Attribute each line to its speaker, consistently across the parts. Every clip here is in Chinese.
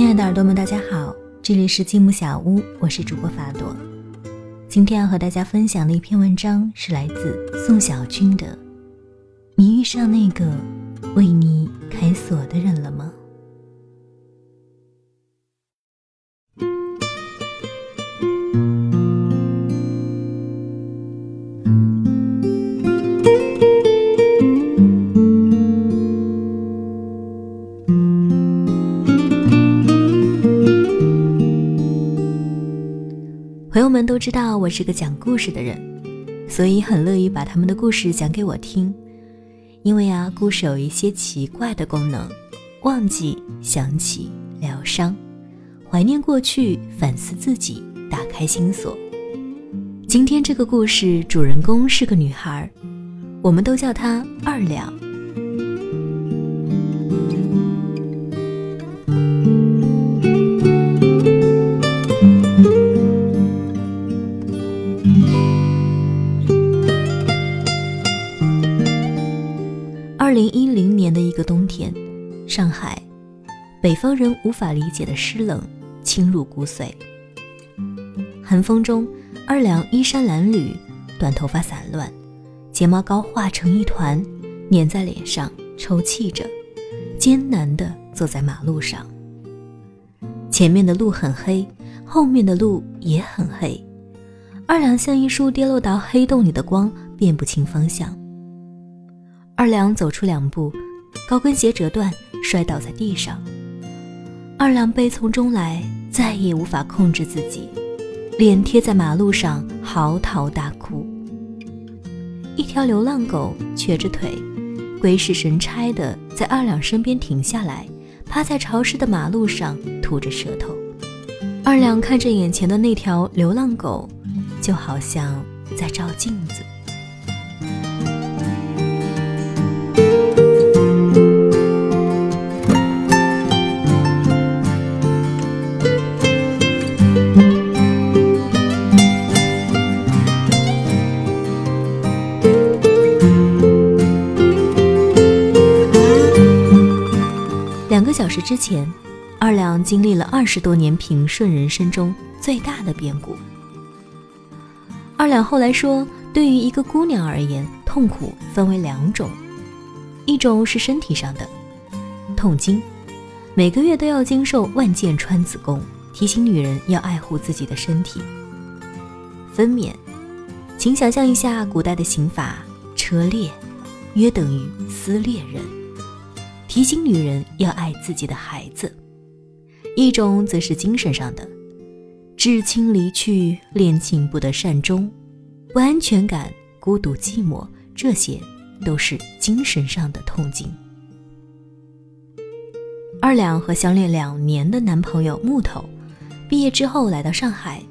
Speaker 1: 亲爱的耳朵们，大家好，这里是积木小屋，我是主播法朵。今天要和大家分享的一篇文章是来自宋小军的《你遇上那个为你开锁的人了吗》。都知道我是个讲故事的人，所以很乐意把他们的故事讲给我听。因为啊，故事有一些奇怪的功能：忘记、想起、疗伤、怀念过去、反思自己、打开心锁。今天这个故事主人公是个女孩，我们都叫她二两。北方人无法理解的湿冷侵入骨髓。寒风中，二两衣衫褴褛，短头发散乱，睫毛膏化成一团，粘在脸上，抽泣着，艰难地坐在马路上。前面的路很黑，后面的路也很黑，二两像一束跌落到黑洞里的光，辨不清方向。二两走出两步，高跟鞋折断，摔倒在地上。二两悲从中来，再也无法控制自己，脸贴在马路上嚎啕大哭。一条流浪狗瘸着腿，鬼使神差的在二两身边停下来，趴在潮湿的马路上吐着舌头。二两看着眼前的那条流浪狗，就好像在照镜子。小时之前，二两经历了二十多年平顺人生中最大的变故。二两后来说，对于一个姑娘而言，痛苦分为两种，一种是身体上的痛经，每个月都要经受万箭穿子宫，提醒女人要爱护自己的身体；分娩，请想象一下古代的刑法，车裂，约等于撕裂人。提醒女人要爱自己的孩子，一种则是精神上的，至亲离去，恋情不得善终，不安全感、孤独寂寞，这些都是精神上的痛经。二两和相恋两年的男朋友木头，毕业之后来到上海，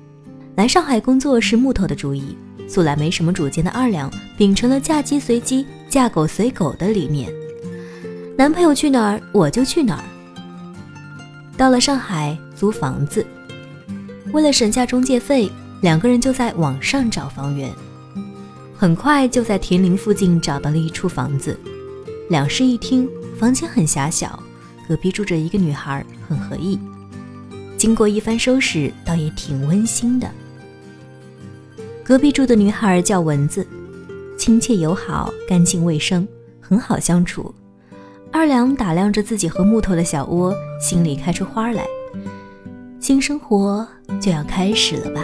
Speaker 1: 来上海工作是木头的主意。素来没什么主见的二两，秉承了嫁鸡随鸡、嫁狗随狗的理念。男朋友去哪儿，我就去哪儿。到了上海租房子，为了省下中介费，两个人就在网上找房源。很快就在田林附近找到了一处房子，两室一厅，房间很狭小，隔壁住着一个女孩，很合意。经过一番收拾，倒也挺温馨的。隔壁住的女孩叫蚊子，亲切友好，干净卫生，很好相处。二两打量着自己和木头的小窝，心里开出花来。新生活就要开始了吧。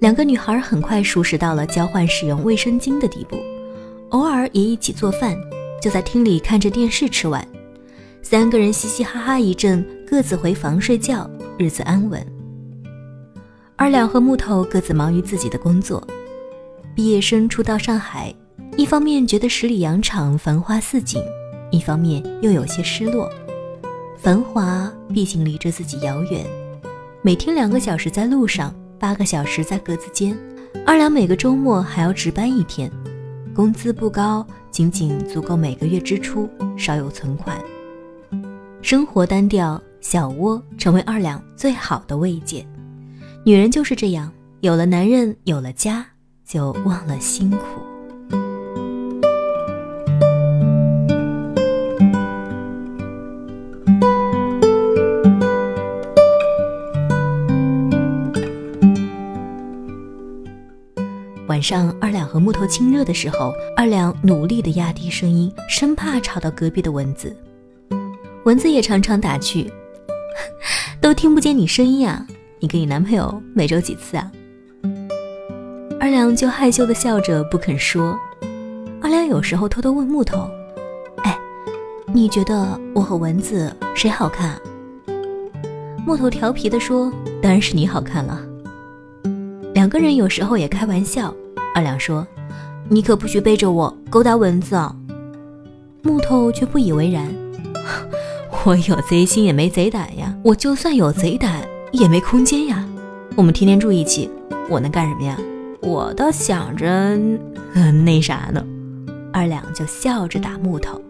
Speaker 1: 两个女孩很快熟识到了交换使用卫生巾的地步。也一起做饭，就在厅里看着电视吃完，三个人嘻嘻哈哈一阵，各自回房睡觉，日子安稳。二两和木头各自忙于自己的工作。毕业生初到上海，一方面觉得十里洋场繁花似锦，一方面又有些失落。繁华毕竟离着自己遥远，每天两个小时在路上，八个小时在格子间。二两每个周末还要值班一天。工资不高，仅仅足够每个月支出，少有存款。生活单调，小窝成为二两最好的慰藉。女人就是这样，有了男人，有了家，就忘了辛苦。上，二两和木头亲热的时候，二两努力的压低声音，生怕吵到隔壁的蚊子。蚊子也常常打趣：“ 都听不见你声音啊！你跟你男朋友每周几次啊？”二两就害羞的笑着不肯说。二两有时候偷偷问木头：“哎，你觉得我和蚊子谁好看？”木头调皮的说：“当然是你好看了。”两个人有时候也开玩笑。二两说：“你可不许背着我勾搭蚊子啊。”木头却不以为然。我有贼心也没贼胆呀！我就算有贼胆，也没空间呀！我们天天住一起，我能干什么呀？我倒想着，那啥呢？二两就笑着打木头。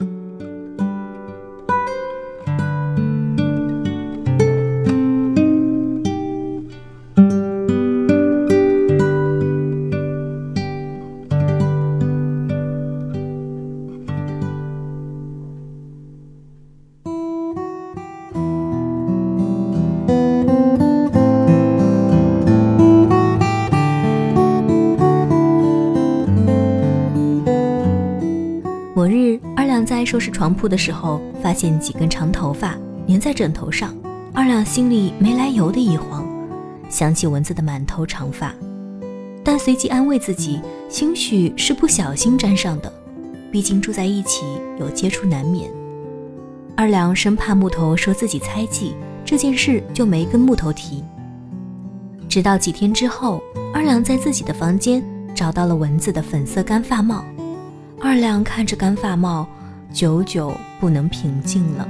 Speaker 1: 拾床铺的时候，发现几根长头发粘在枕头上，二两心里没来由的一慌，想起蚊子的满头长发，但随即安慰自己，兴许是不小心沾上的，毕竟住在一起有接触难免。二两生怕木头说自己猜忌，这件事就没跟木头提。直到几天之后，二两在自己的房间找到了蚊子的粉色干发帽，二两看着干发帽。久久不能平静了。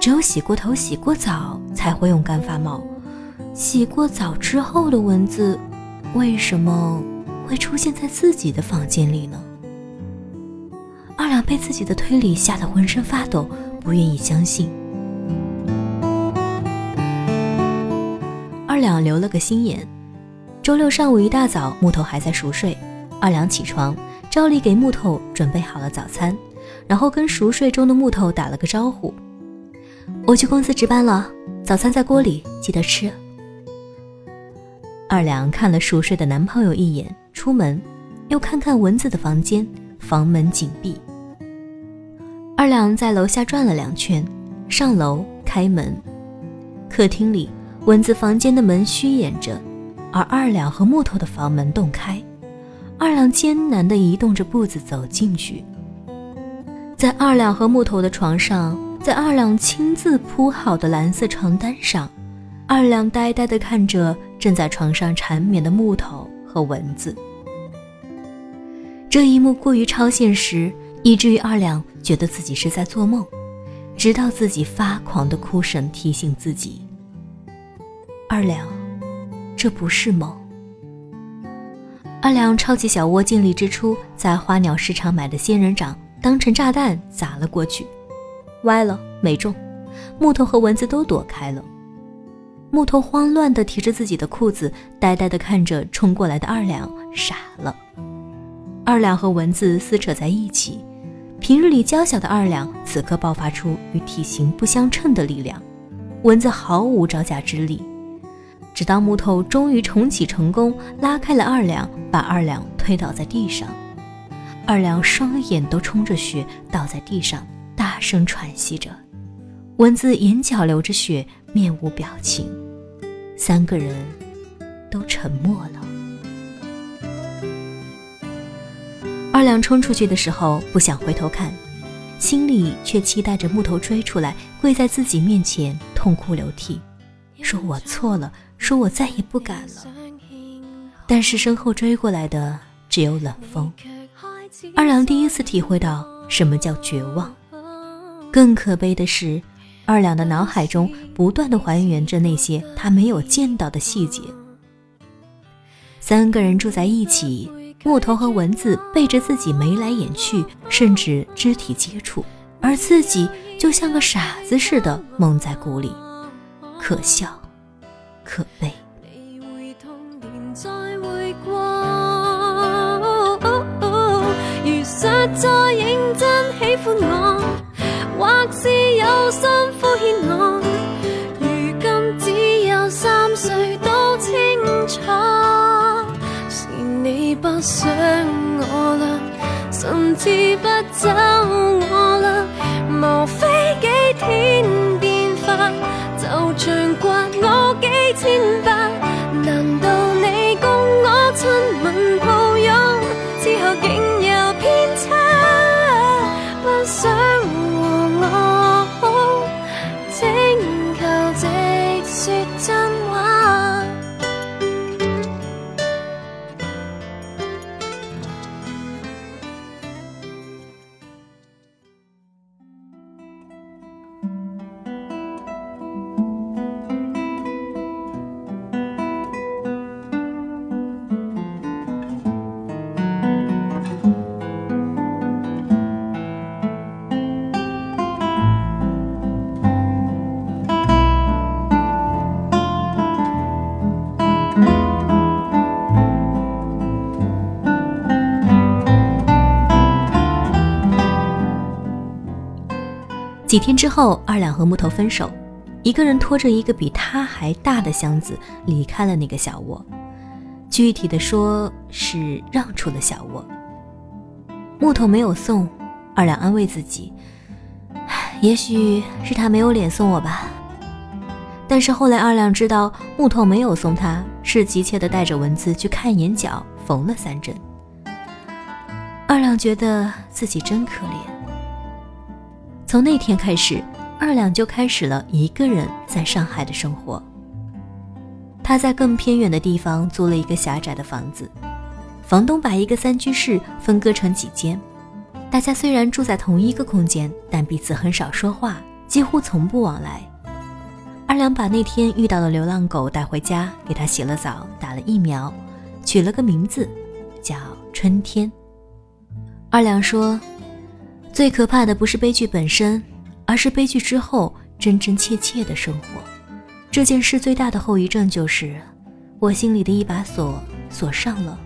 Speaker 1: 只有洗过头、洗过澡才会用干发帽。洗过澡之后的蚊子，为什么会出现在自己的房间里呢？二两被自己的推理吓得浑身发抖，不愿意相信。二两留了个心眼。周六上午一大早，木头还在熟睡。二两起床，照例给木头准备好了早餐，然后跟熟睡中的木头打了个招呼：“我去公司值班了，早餐在锅里，记得吃。”二两看了熟睡的男朋友一眼，出门，又看看蚊子的房间，房门紧闭。二两在楼下转了两圈，上楼开门，客厅里。蚊子房间的门虚掩着，而二两和木头的房门洞开。二两艰难地移动着步子走进去，在二两和木头的床上，在二两亲自铺好的蓝色床单上，二两呆呆地看着正在床上缠绵的木头和蚊子。这一幕过于超现实，以至于二两觉得自己是在做梦，直到自己发狂的哭声提醒自己。二两，这不是梦。二两抄起小窝，尽力之初，在花鸟市场买的仙人掌当成炸弹砸了过去，歪了没中，木头和蚊子都躲开了。木头慌乱地提着自己的裤子，呆呆地看着冲过来的二两，傻了。二两和蚊子撕扯在一起，平日里娇小的二两此刻爆发出与体型不相称的力量，蚊子毫无招架之力。直到木头终于重启成功，拉开了二两，把二两推倒在地上。二两双眼都充着血，倒在地上，大声喘息着。蚊子眼角流着血，面无表情。三个人都沉默了。二两冲出去的时候，不想回头看，心里却期待着木头追出来，跪在自己面前，痛哭流涕，说我错了。说我再也不敢了，但是身后追过来的只有冷风。二两第一次体会到什么叫绝望。更可悲的是，二两的脑海中不断的还原着那些他没有见到的细节。三个人住在一起，木头和蚊子背着自己眉来眼去，甚至肢体接触，而自己就像个傻子似的蒙在鼓里，可笑，可悲。再认真喜欢我，或是有心敷衍我，如今只有三岁都清楚，是你不想我啦，甚至不走我啦，无非几几天之后，二两和木头分手，一个人拖着一个比他还大的箱子离开了那个小窝，具体的说是让出了小窝。木头没有送，二两安慰自己，也许是他没有脸送我吧。但是后来二两知道木头没有送他，是急切的带着蚊子去看眼角，缝了三针。二两觉得自己真可怜。从那天开始，二两就开始了一个人在上海的生活。他在更偏远的地方租了一个狭窄的房子，房东把一个三居室分割成几间，大家虽然住在同一个空间，但彼此很少说话，几乎从不往来。二两把那天遇到的流浪狗带回家，给它洗了澡，打了疫苗，取了个名字，叫春天。二两说。最可怕的不是悲剧本身，而是悲剧之后真真切切的生活。这件事最大的后遗症就是，我心里的一把锁锁上了，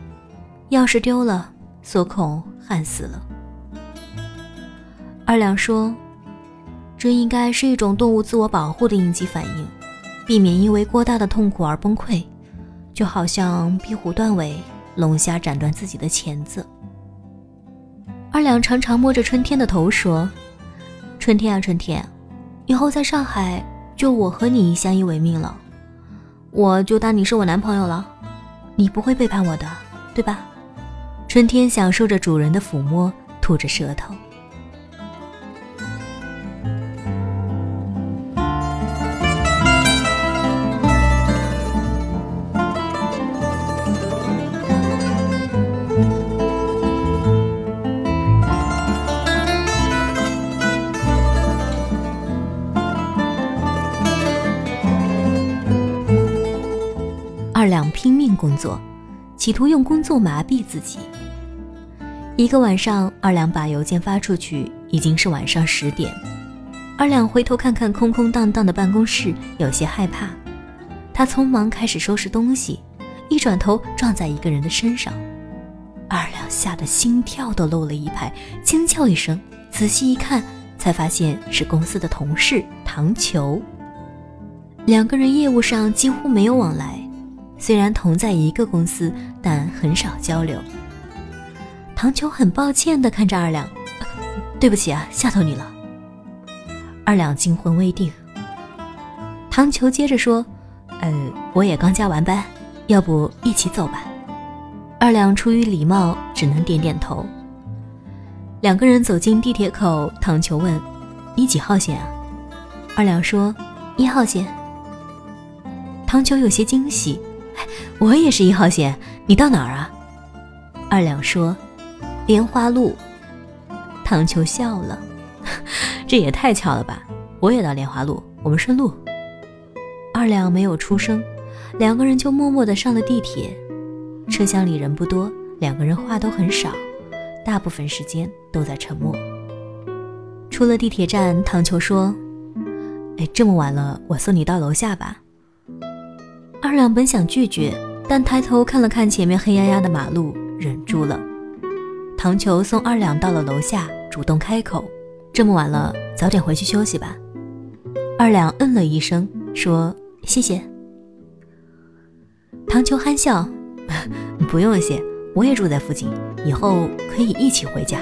Speaker 1: 钥匙丢了，锁孔焊死了。二两说，这应该是一种动物自我保护的应激反应，避免因为过大的痛苦而崩溃，就好像壁虎断尾，龙虾斩断自己的钳子。二两常常摸着春天的头说：“春天啊，春天，以后在上海就我和你相依为命了，我就当你是我男朋友了，你不会背叛我的，对吧？”春天享受着主人的抚摸，吐着舌头。作，企图用工作麻痹自己。一个晚上，二两把邮件发出去，已经是晚上十点。二两回头看看空空荡荡的办公室，有些害怕。他匆忙开始收拾东西，一转头撞在一个人的身上。二两吓得心跳都漏了一拍，惊叫一声，仔细一看，才发现是公司的同事唐球。两个人业务上几乎没有往来。虽然同在一个公司，但很少交流。唐球很抱歉地看着二两，对不起啊，吓到你了。二两惊魂未定。唐球接着说：“呃，我也刚加完班，要不一起走吧？”二两出于礼貌，只能点点头。两个人走进地铁口，唐球问：“你几号线啊？”二两说：“一号线。”唐球有些惊喜。我也是一号线，你到哪儿啊？二两说：“莲花路。”唐秋笑了，这也太巧了吧！我也到莲花路，我们顺路。二两没有出声，两个人就默默地上了地铁。车厢里人不多，两个人话都很少，大部分时间都在沉默。出了地铁站，唐秋说：“哎，这么晚了，我送你到楼下吧。”二两本想拒绝，但抬头看了看前面黑压压的马路，忍住了。唐球送二两到了楼下，主动开口：“这么晚了，早点回去休息吧。”二两嗯了一声，说：“谢谢。”唐球憨笑：“不用谢，我也住在附近，以后可以一起回家。”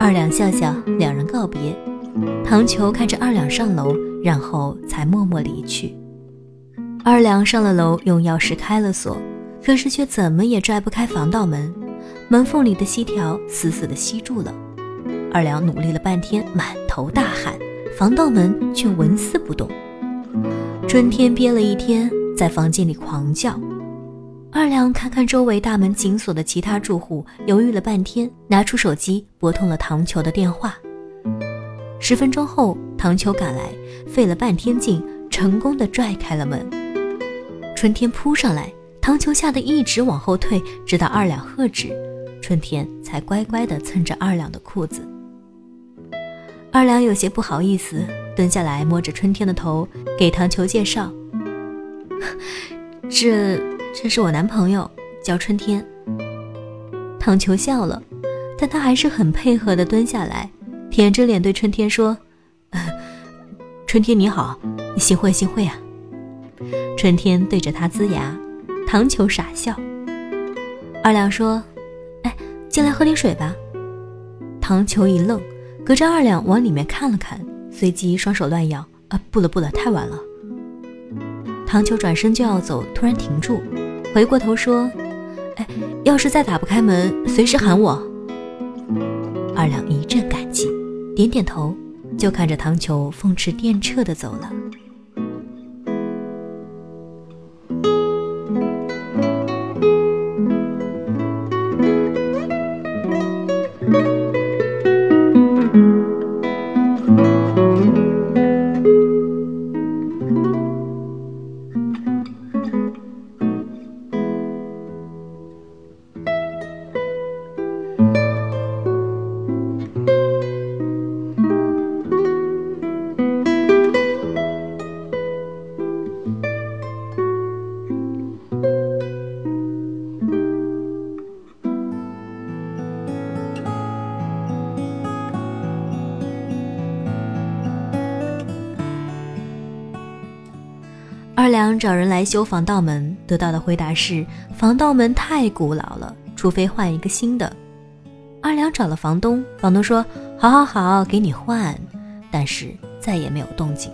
Speaker 1: 二两笑笑，两人告别。唐球看着二两上楼，然后才默默离去。二两上了楼，用钥匙开了锁，可是却怎么也拽不开防盗门，门缝里的锡条死死地吸住了。二两努力了半天，满头大汗。防盗门却纹丝不动。春天憋了一天，在房间里狂叫。二两看看周围大门紧锁的其他住户，犹豫了半天，拿出手机拨通了唐球的电话。十分钟后，唐球赶来，费了半天劲，成功的拽开了门。春天扑上来，唐球吓得一直往后退，直到二两喝止，春天才乖乖的蹭着二两的裤子。二两有些不好意思，蹲下来摸着春天的头，给唐球介绍：“这这是我男朋友，叫春天。”唐球笑了，但他还是很配合的蹲下来，舔着脸对春天说：“春天你好，幸会幸会啊。”春天对着他呲牙，唐球傻笑。二两说：“哎，进来喝点水吧。”唐球一愣。隔着二两往里面看了看，随即双手乱摇：“啊，不了不了，太晚了。”唐球转身就要走，突然停住，回过头说：“哎，要是再打不开门，随时喊我。”二两一阵感激，点点头，就看着唐球风驰电掣的走了。找人来修防盗门，得到的回答是防盗门太古老了，除非换一个新的。二两找了房东，房东说：“好好好，给你换。”但是再也没有动静。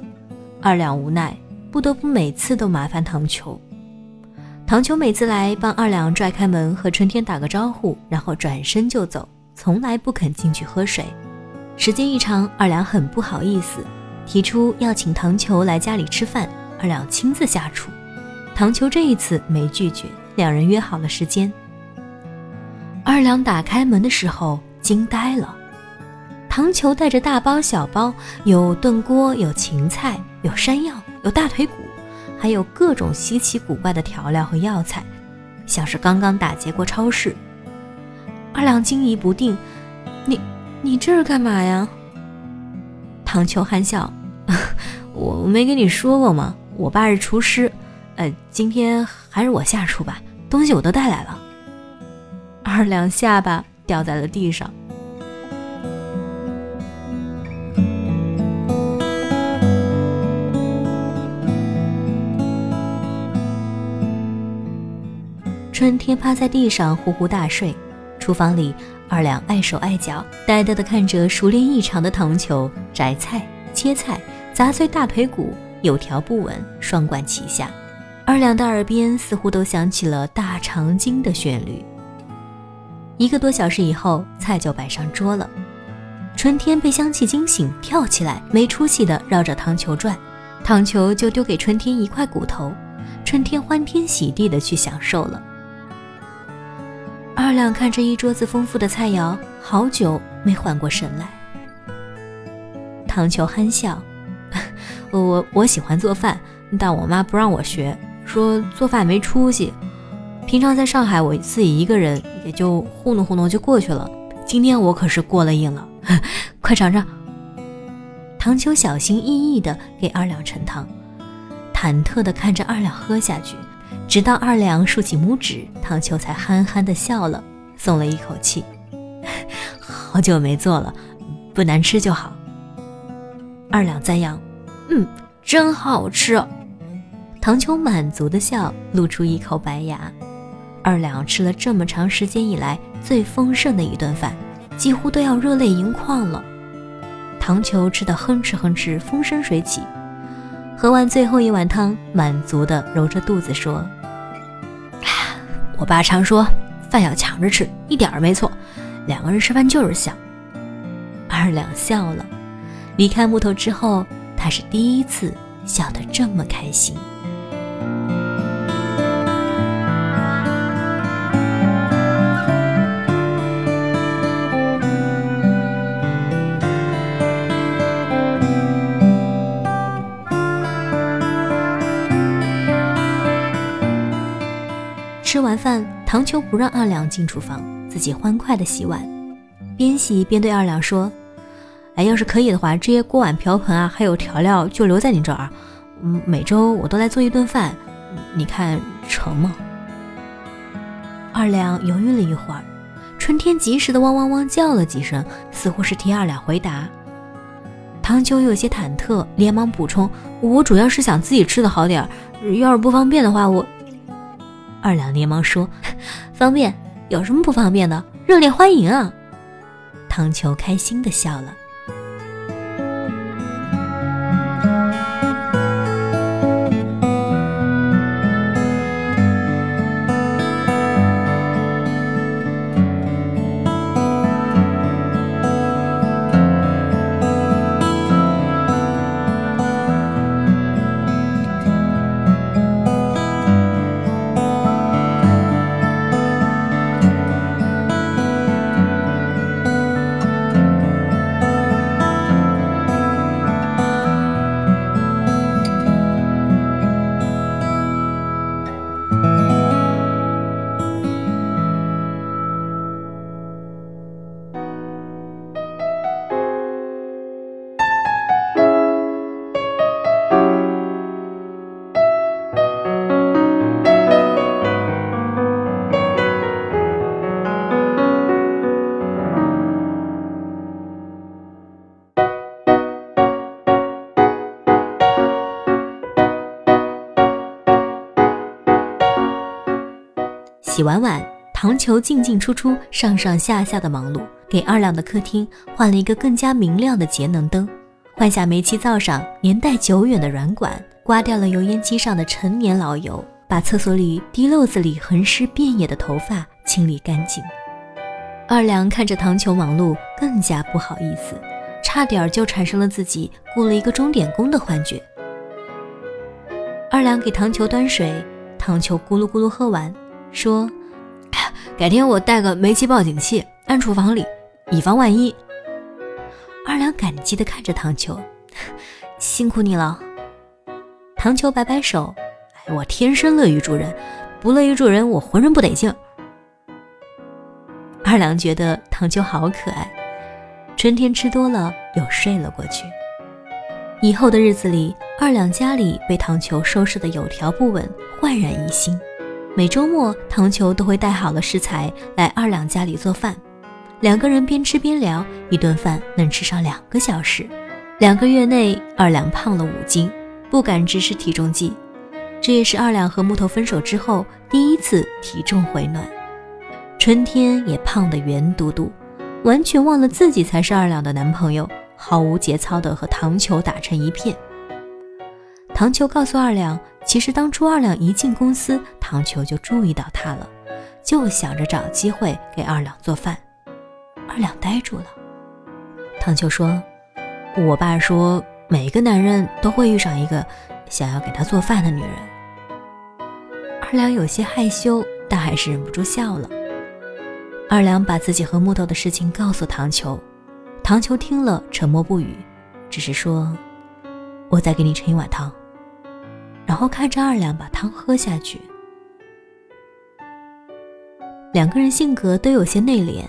Speaker 1: 二两无奈，不得不每次都麻烦唐球。唐球每次来帮二两拽开门，和春天打个招呼，然后转身就走，从来不肯进去喝水。时间一长，二两很不好意思，提出要请唐球来家里吃饭。二两亲自下厨，唐球这一次没拒绝，两人约好了时间。二两打开门的时候惊呆了，唐球带着大包小包，有炖锅，有芹菜，有山药，有大腿骨，还有各种稀奇古怪的调料和药材，像是刚刚打劫过超市。二两惊疑不定：“你你这是干嘛呀？”唐球憨笑：“ 我没跟你说过吗？”我爸是厨师，呃，今天还是我下厨吧，东西我都带来了。二两下巴掉在了地上。春天趴在地上呼呼大睡，厨房里二两碍手碍脚，呆呆地看着熟练异常的糖球摘菜、切菜、砸碎大腿骨。有条不紊，双管齐下，二两的耳边似乎都响起了大长今的旋律。一个多小时以后，菜就摆上桌了。春天被香气惊醒，跳起来，没出息的绕着糖球转，糖球就丢给春天一块骨头，春天欢天喜地的去享受了。二两看着一桌子丰富的菜肴，好久没缓过神来。糖球憨笑。我我喜欢做饭，但我妈不让我学，说做饭没出息。平常在上海我自己一个人也就糊弄糊弄就过去了，今天我可是过了瘾了，快尝尝。唐秋小心翼翼地给二两盛汤，忐忑地看着二两喝下去，直到二两竖起拇指，唐秋才憨憨地笑了，松了一口气。好久没做了，不难吃就好。二两赞扬：“嗯，真好吃。”唐秋满足的笑，露出一口白牙。二两吃了这么长时间以来最丰盛的一顿饭，几乎都要热泪盈眶了。唐秋吃得哼哧哼哧，风生水起。喝完最后一碗汤，满足地揉着肚子说：“我爸常说，饭要抢着吃，一点儿没错。两个人吃饭就是香。”二两笑了。离开木头之后，他是第一次笑得这么开心。吃完饭，唐秋不让二两进厨房，自己欢快的洗碗，边洗边对二两说。哎，要是可以的话，这些锅碗瓢盆啊，还有调料就留在你这儿。嗯，每周我都来做一顿饭，你看成吗？二两犹豫了一会儿，春天及时的汪汪汪叫了几声，似乎是替二两回答。唐秋有些忐忑，连忙补充：“我主要是想自己吃的好点儿，要是不方便的话，我……”二两连忙说：“ 方便？有什么不方便的？热烈欢迎啊！”唐秋开心的笑了。洗完碗，唐球进进出出、上上下下的忙碌，给二两的客厅换了一个更加明亮的节能灯，换下煤气灶上年代久远的软管，刮掉了油烟机上的陈年老油，把厕所里滴漏子里横尸遍野的头发清理干净。二两看着糖球忙碌，更加不好意思，差点就产生了自己雇了一个钟点工的幻觉。二两给糖球端水，糖球咕噜咕噜喝完。说：“改天我带个煤气报警器安厨房里，以防万一。”二两感激地看着唐秋，辛苦你了。唐秋摆摆手：“哎，我天生乐于助人，不乐于助人，我浑身不得劲。”二两觉得唐秋好可爱。春天吃多了，又睡了过去。以后的日子里，二两家里被唐秋收拾得有条不紊，焕然一新。每周末，唐球都会带好了食材来二两家里做饭，两个人边吃边聊，一顿饭能吃上两个小时。两个月内，二两胖了五斤，不敢直视体重计。这也是二两和木头分手之后第一次体重回暖。春天也胖得圆嘟嘟，完全忘了自己才是二两的男朋友，毫无节操地和唐球打成一片。唐球告诉二两。其实当初二两一进公司，唐球就注意到他了，就想着找机会给二两做饭。二两呆住了。唐球说：“我爸说，每个男人都会遇上一个想要给他做饭的女人。”二两有些害羞，但还是忍不住笑了。二两把自己和木头的事情告诉唐球，唐球听了沉默不语，只是说：“我再给你盛一碗汤。”然后看着二两把汤喝下去，两个人性格都有些内敛，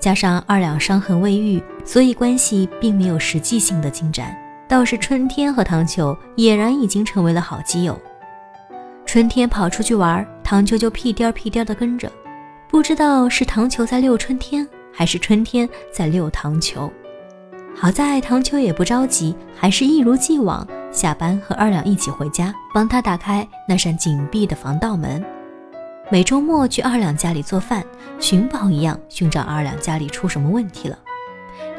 Speaker 1: 加上二两伤痕未愈，所以关系并没有实际性的进展。倒是春天和唐秋俨然已经成为了好基友。春天跑出去玩，唐秋就屁颠屁颠的跟着，不知道是唐秋在遛春天，还是春天在遛唐秋。好在唐秋也不着急，还是一如既往，下班和二两一起回家，帮他打开那扇紧闭的防盗门。每周末去二两家里做饭，寻宝一样寻找二两家里出什么问题了。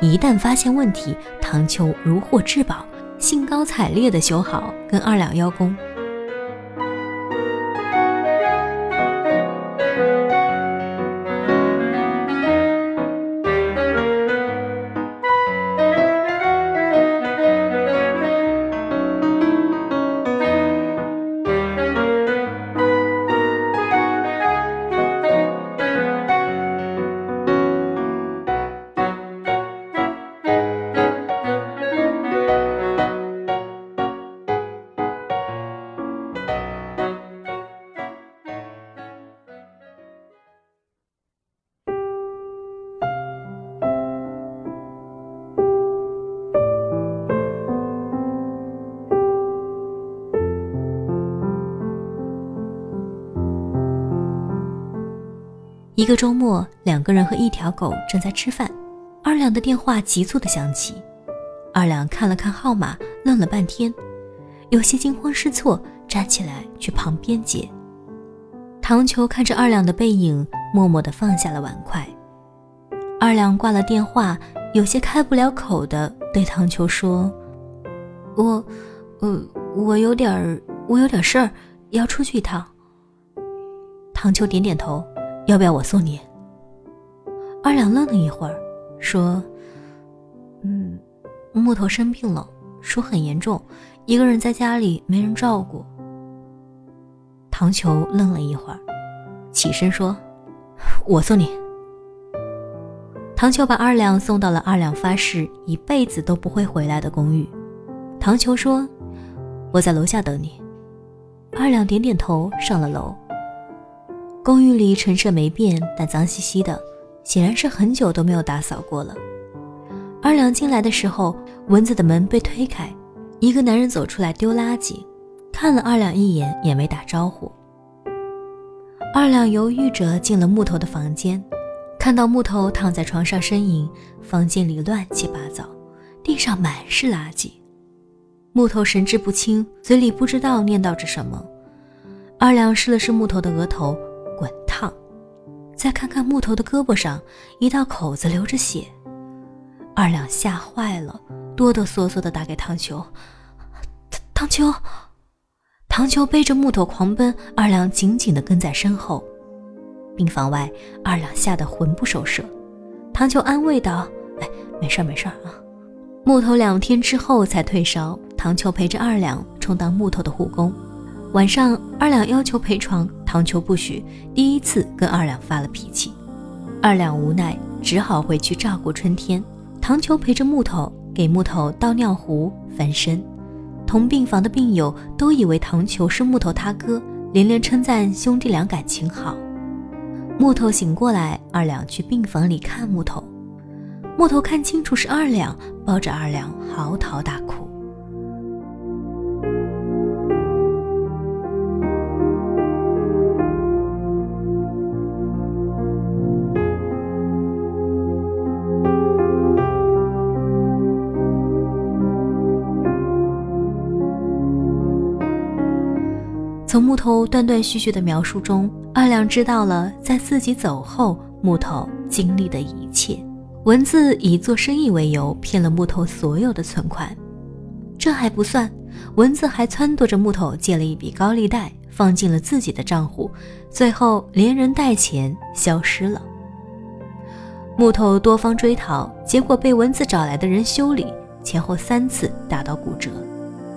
Speaker 1: 一旦发现问题，唐秋如获至宝，兴高采烈地修好，跟二两邀功。一个周末，两个人和一条狗正在吃饭，二两的电话急促的响起。二两看了看号码，愣了半天，有些惊慌失措，站起来去旁边接。唐球看着二两的背影，默默地放下了碗筷。二两挂了电话，有些开不了口的对唐球说：“我，呃，我有点，我有点事儿，要出去一趟。”唐秋点点头。要不要我送你？二两愣了一会儿，说：“嗯，木头生病了，说很严重，一个人在家里没人照顾。”唐球愣了一会儿，起身说：“ 我送你。”唐球把二两送到了二两发誓一辈子都不会回来的公寓。唐球说：“我在楼下等你。”二两点点头，上了楼。公寓里陈设没变，但脏兮兮的，显然是很久都没有打扫过了。二两进来的时候，蚊子的门被推开，一个男人走出来丢垃圾，看了二两一眼，也没打招呼。二两犹豫着进了木头的房间，看到木头躺在床上呻吟，房间里乱七八糟，地上满是垃圾。木头神志不清，嘴里不知道念叨着什么。二两试了试木头的额头。滚烫再看看木头的胳膊上，一道口子流着血。二两吓坏了，哆哆嗦嗦地打给唐秋。唐唐秋，唐秋背着木头狂奔，二两紧紧地跟在身后。病房外，二两吓得魂不守舍。唐秋安慰道：“哎，没事儿，没事儿啊。”木头两天之后才退烧。唐秋陪着二两充当木头的护工。晚上，二两要求陪床。唐秋不许，第一次跟二两发了脾气，二两无奈，只好回去照顾春天。唐秋陪着木头，给木头倒尿壶、翻身。同病房的病友都以为唐球是木头他哥，连连称赞兄弟俩感情好。木头醒过来，二两去病房里看木头，木头看清楚是二两，抱着二两嚎啕大哭。从木头断断续续的描述中，二两知道了在自己走后木头经历的一切。文字以做生意为由骗了木头所有的存款，这还不算，文字还撺掇着木头借了一笔高利贷放进了自己的账户，最后连人带钱消失了。木头多方追讨，结果被文字找来的人修理，前后三次打到骨折。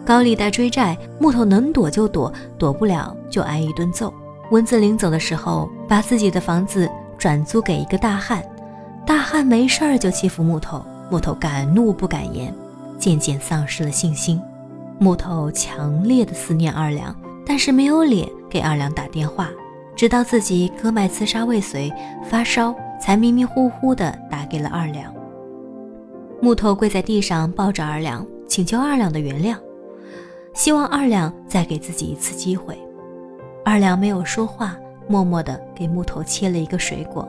Speaker 1: 高利贷追债，木头能躲就躲，躲不了就挨一顿揍。蚊子临走的时候，把自己的房子转租给一个大汉，大汉没事儿就欺负木头，木头敢怒不敢言，渐渐丧失了信心。木头强烈的思念二两，但是没有脸给二两打电话，直到自己割脉刺杀未遂，发烧，才迷迷糊糊的打给了二两。木头跪在地上抱着二两，请求二两的原谅，希望二两再给自己一次机会。二两没有说话，默默的给木头切了一个水果，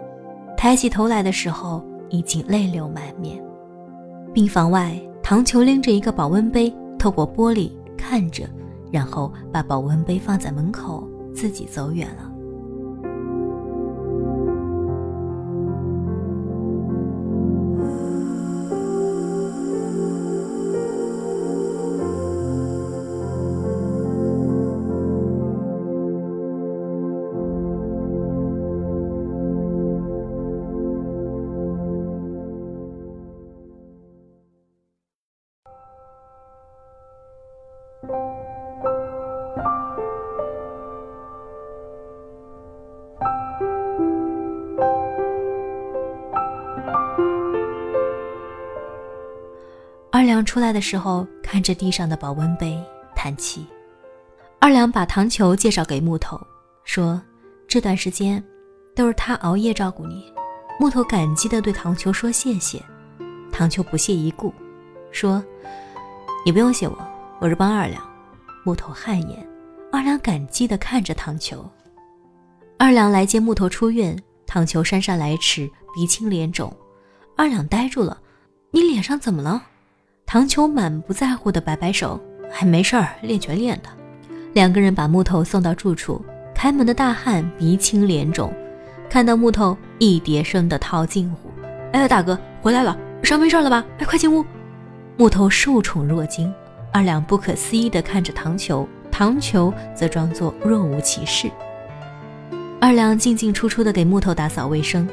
Speaker 1: 抬起头来的时候已经泪流满面。病房外，唐球拎着一个保温杯，透过玻璃看着，然后把保温杯放在门口，自己走远了。出来的时候，看着地上的保温杯，叹气。二两把糖球介绍给木头，说：“这段时间都是他熬夜照顾你。”木头感激地对糖球说：“谢谢。”糖球不屑一顾，说：“你不用谢我，我是帮二两。”木头汗颜。二两感激地看着糖球。二两来接木头出院，糖球姗姗来迟，鼻青脸肿。二两呆住了：“你脸上怎么了？”唐球满不在乎的摆摆手，还没事儿，练拳练的。两个人把木头送到住处，开门的大汉鼻青脸肿，看到木头一叠声的套近乎：“哎，大哥回来了，伤没事了吧？哎，快进屋。”木头受宠若惊，二两不可思议的看着唐球，唐球则装作若无其事。二两进进出出的给木头打扫卫生，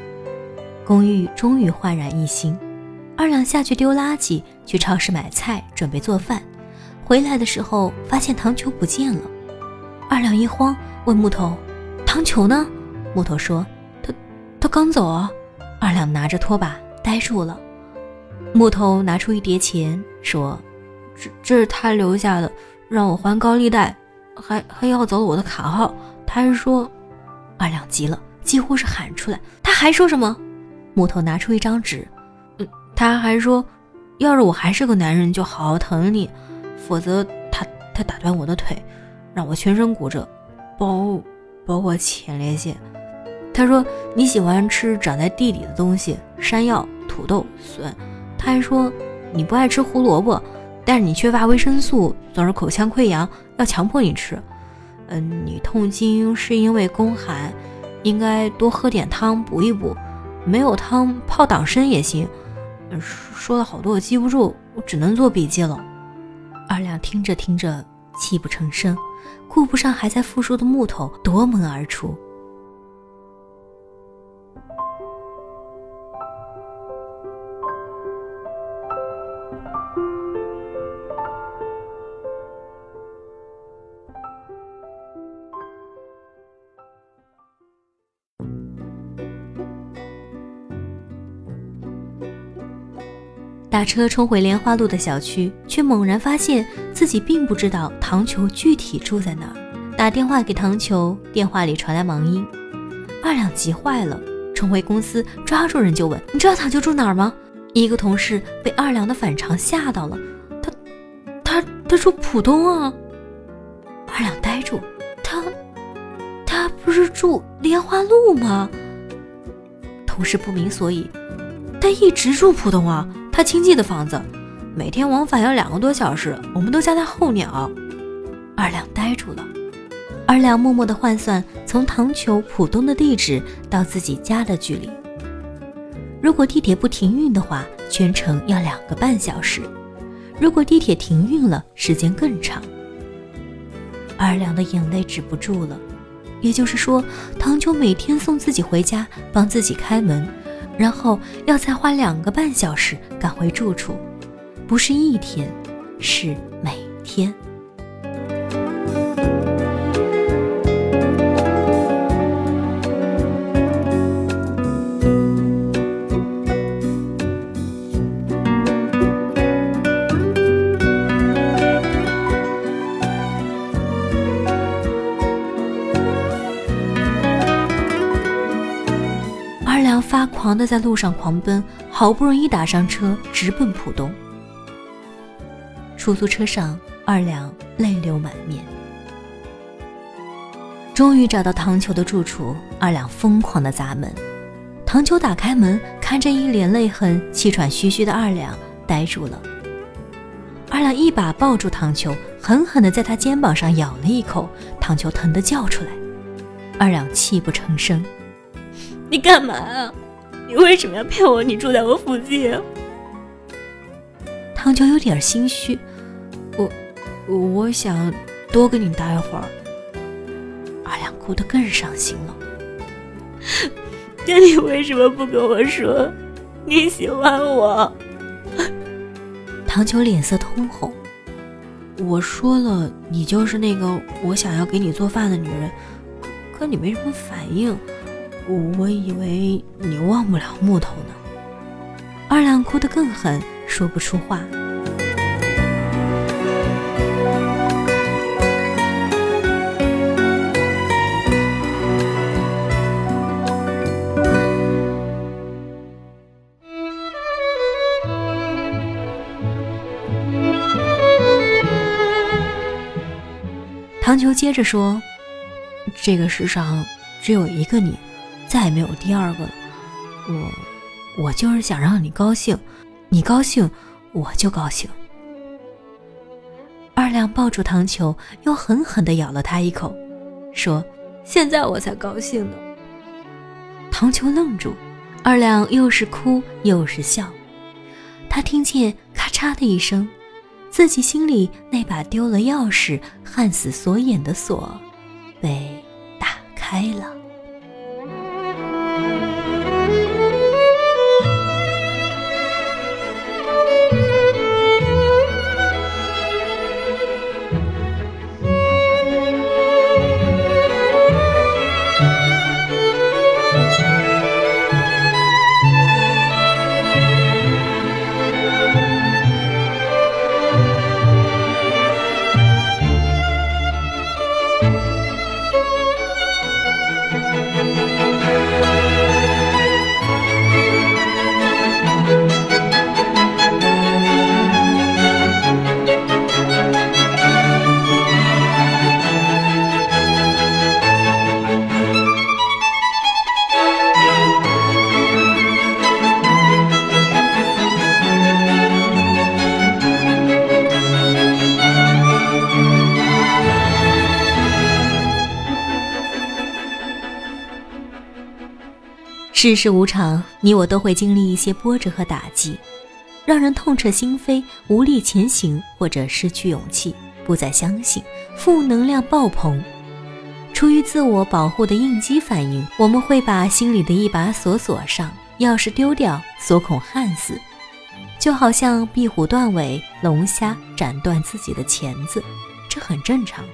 Speaker 1: 公寓终于焕然一新。二两下去丢垃圾，去超市买菜，准备做饭。回来的时候发现糖球不见了。二两一慌，问木头：“糖球呢？”木头说：“他，他刚走啊。”二两拿着拖把呆住了。木头拿出一叠钱，说：“这这是他留下的，让我还高利贷，还还要走了我的卡号。他还说……”二两急了，几乎是喊出来：“他还说什么？”木头拿出一张纸。他还说，要是我还是个男人，就好好疼你；否则，他他打断我的腿，让我全身骨折，包包括前列腺。他说你喜欢吃长在地里的东西，山药、土豆、笋。他还说你不爱吃胡萝卜，但是你缺乏维生素，总是口腔溃疡，要强迫你吃。嗯，你痛经是因为宫寒，应该多喝点汤补一补，没有汤泡党参也行。说了好多，我记不住，我只能做笔记了。二亮听着听着，泣不成声，顾不上还在复述的木头，夺门而出。打车冲回莲花路的小区，却猛然发现自己并不知道唐球具体住在哪儿。打电话给唐球，电话里传来忙音。二两急坏了，冲回公司，抓住人就问：“你知道唐球住哪儿吗？”一个同事被二两的反常吓到了：“他，他，他住浦东啊！”二两呆住：“他，他不是住莲花路吗？”同事不明所以：“他一直住浦东啊。”他亲戚的房子，每天往返要两个多小时，我们都叫他候鸟。二两呆住了，二两默默地换算从唐球浦东的地址到自己家的距离。如果地铁不停运的话，全程要两个半小时；如果地铁停运了，时间更长。二两的眼泪止不住了，也就是说，唐球每天送自己回家，帮自己开门。然后要再花两个半小时赶回住处，不是一天，是每天。发狂的在路上狂奔，好不容易打上车，直奔浦东。出租车上，二两泪流满面。终于找到唐球的住处，二两疯狂的砸门。唐球打开门，看着一脸泪痕、气喘吁吁的二两，呆住了。二两一把抱住唐球，狠狠地在他肩膀上咬了一口，唐球疼得叫出来。二两泣不成声：“
Speaker 2: 你干嘛啊？你为什么要骗我？你住在我附近？”
Speaker 1: 唐球有点心虚：“我，我想多跟你待会儿。”二两哭得更伤心了。
Speaker 2: 那你为什么不跟我说你喜欢我？
Speaker 1: 唐九脸色通红。我说了，你就是那个我想要给你做饭的女人，可你没什么反应，我以为你忘不了木头呢。二两哭得更狠，说不出话。唐球接着说：“这个世上只有一个你，再也没有第二个了。我，我就是想让你高兴，你高兴，我就高兴。”二两抱住唐球，又狠狠地咬了他一口，说：“现在我才高兴呢。”唐球愣住，二两又是哭又是笑，他听见咔嚓的一声。自己心里那把丢了钥匙、焊死锁眼的锁，被打开了。世事无常，你我都会经历一些波折和打击，让人痛彻心扉，无力前行，或者失去勇气，不再相信，负能量爆棚。出于自我保护的应激反应，我们会把心里的一把锁锁上，钥匙丢掉，锁孔焊死，就好像壁虎断尾，龙虾斩断自己的钳子，这很正常。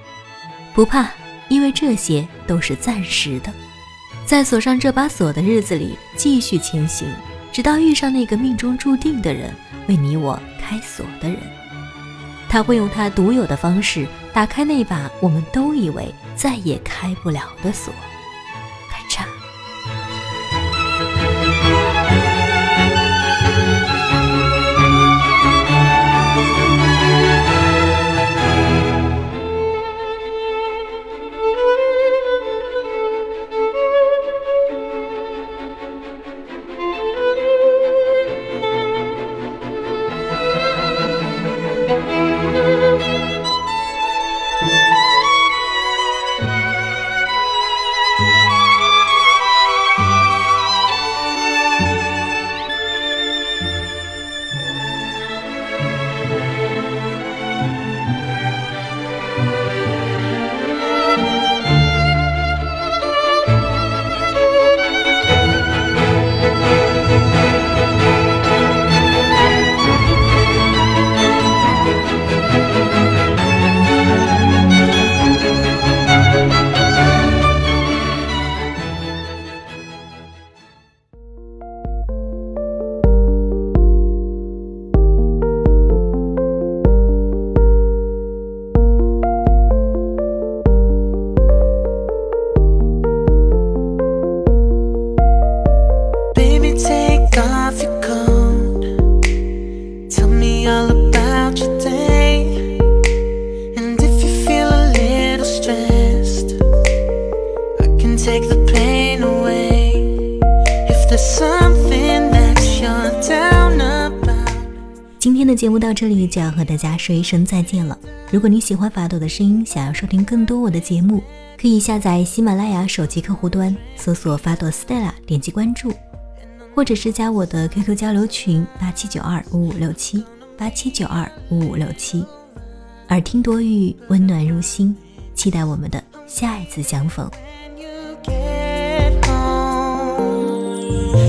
Speaker 1: 不怕，因为这些都是暂时的。在锁上这把锁的日子里，继续前行，直到遇上那个命中注定的人，为你我开锁的人。他会用他独有的方式打开那把我们都以为再也开不了的锁。今天的节目到这里就要和大家说一声再见了。如果你喜欢法朵的声音，想要收听更多我的节目，可以下载喜马拉雅手机客户端，搜索“法朵 Stella”，点击关注，或者是加我的 QQ 交流群八七九二五五六七八七九二五五六七。耳听多语，温暖入心，期待我们的下一次相逢。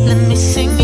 Speaker 1: Let me sing